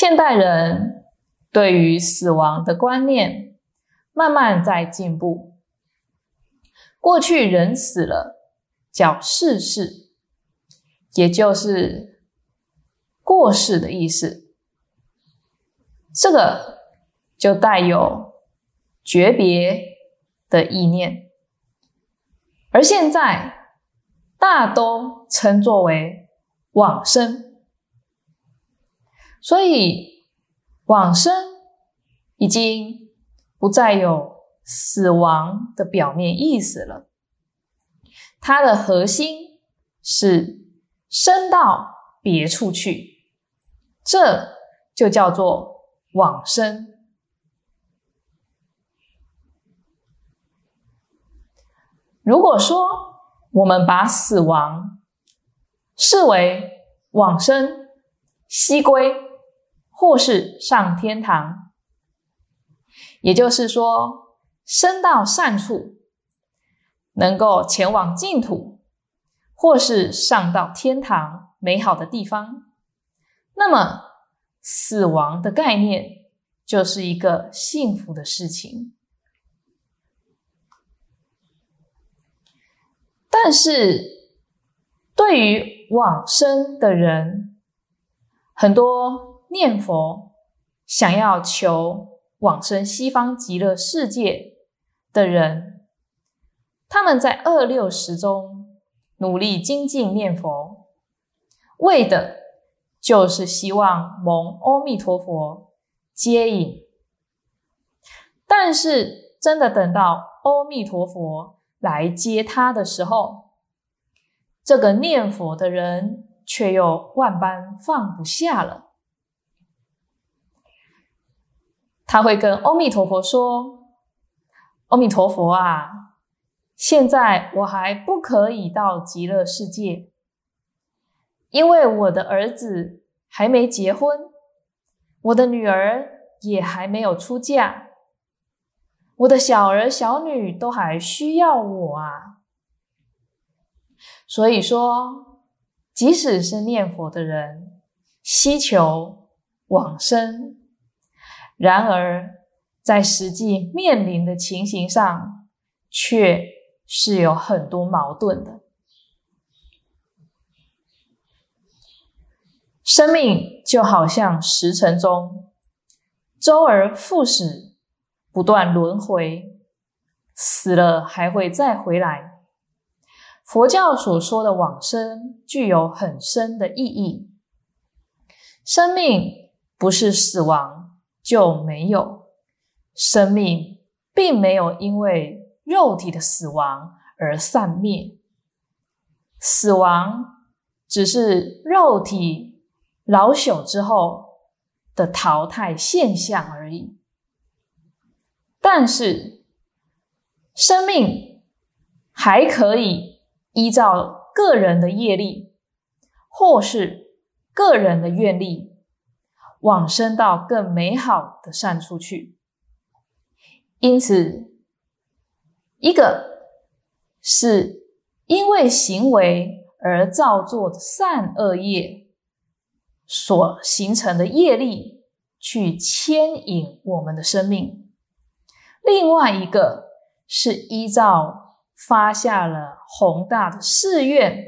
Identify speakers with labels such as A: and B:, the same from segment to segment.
A: 现代人对于死亡的观念慢慢在进步。过去人死了叫逝世，也就是过世的意思。这个就带有诀别的意念，而现在大都称作为往生，所以往生已经不再有。死亡的表面意思了，它的核心是生到别处去，这就叫做往生。如果说我们把死亡视为往生、西归，或是上天堂，也就是说。生到善处，能够前往净土，或是上到天堂美好的地方，那么死亡的概念就是一个幸福的事情。但是，对于往生的人，很多念佛想要求往生西方极乐世界。的人，他们在二六时中努力精进念佛，为的就是希望蒙阿弥陀佛接引。但是，真的等到阿弥陀佛来接他的时候，这个念佛的人却又万般放不下了。他会跟阿弥陀佛说。阿弥陀佛啊！现在我还不可以到极乐世界，因为我的儿子还没结婚，我的女儿也还没有出嫁，我的小儿小女都还需要我啊！所以说，即使是念佛的人，希求往生，然而。在实际面临的情形上，却是有很多矛盾的。生命就好像时辰中周而复始，不断轮回，死了还会再回来。佛教所说的往生，具有很深的意义。生命不是死亡就没有。生命并没有因为肉体的死亡而散灭，死亡只是肉体老朽之后的淘汰现象而已。但是，生命还可以依照个人的业力，或是个人的愿力，往生到更美好的善处去。因此，一个是因为行为而造作的善恶业所形成的业力，去牵引我们的生命；另外一个是依照发下了宏大的誓愿，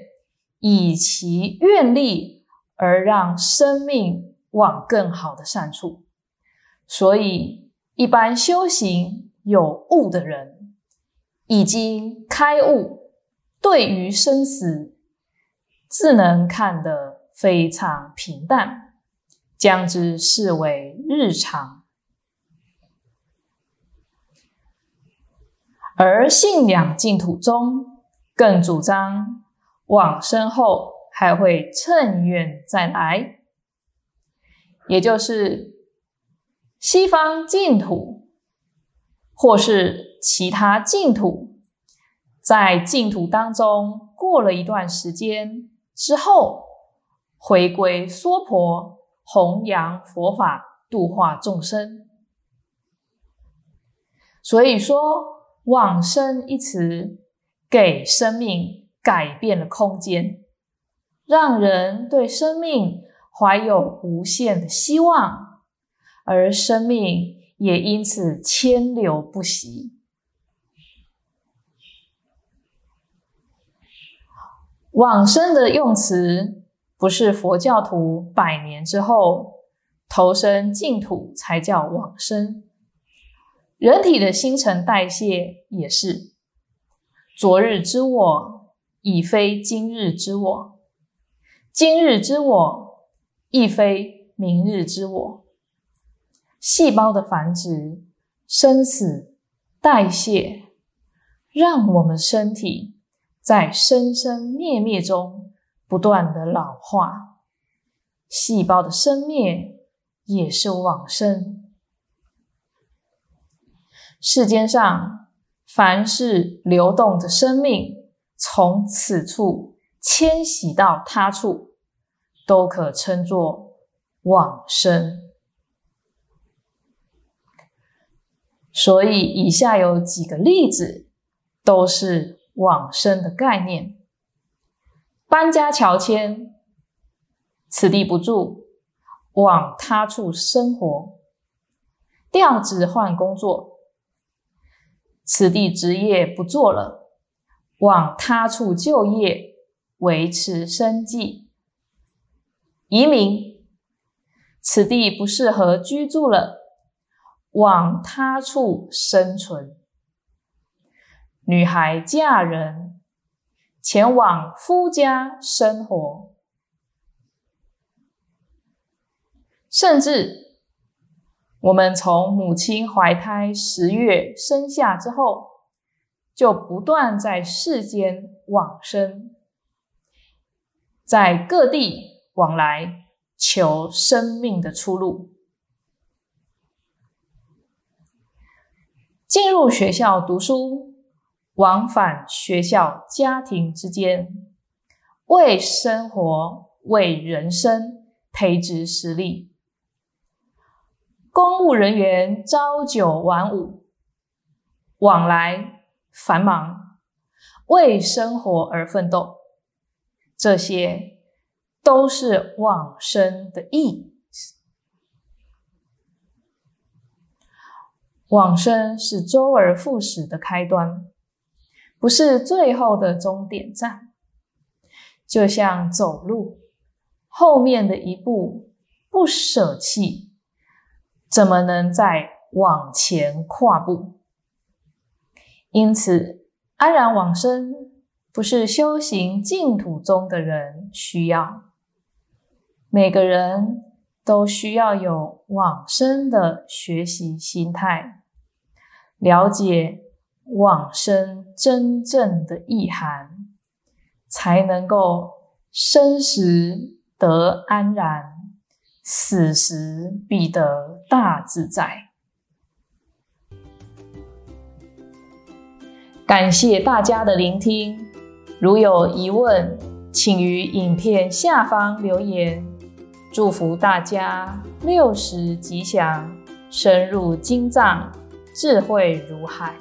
A: 以其愿力而让生命往更好的善处。所以一般修行有悟的人，已经开悟，对于生死，自能看得非常平淡，将之视为日常。而信仰净土宗更主张往生后还会趁愿再来，也就是西方净土或是其他净土，在净土当中过了一段时间之后，回归娑婆弘扬佛法，度化众生。所以说。往生一词，给生命改变了空间，让人对生命怀有无限的希望，而生命也因此千流不息。往生的用词，不是佛教徒百年之后投身净土才叫往生。人体的新陈代谢也是，昨日之我已非今日之我，今日之我亦非明日之我。细胞的繁殖、生死、代谢，让我们身体在生生灭灭中不断的老化，细胞的生灭也是往生。世间上，凡是流动的生命，从此处迁徙到他处，都可称作往生。所以，以下有几个例子，都是往生的概念：搬家乔迁，此地不住，往他处生活；调职换工作。此地职业不做了，往他处就业，维持生计；移民，此地不适合居住了，往他处生存；女孩嫁人，前往夫家生活，甚至。我们从母亲怀胎十月生下之后，就不断在世间往生，在各地往来求生命的出路。进入学校读书，往返学校、家庭之间，为生活、为人生培植实力。公务人员朝九晚五，往来繁忙，为生活而奋斗，这些都是往生的意思。往生是周而复始的开端，不是最后的终点站。就像走路，后面的一步不舍弃。怎么能再往前跨步？因此，安然往生不是修行净土中的人需要，每个人都需要有往生的学习心态，了解往生真正的意涵，才能够生时得安然。死时必得大自在。感谢大家的聆听，如有疑问，请于影片下方留言。祝福大家六十吉祥，深入经藏，智慧如海。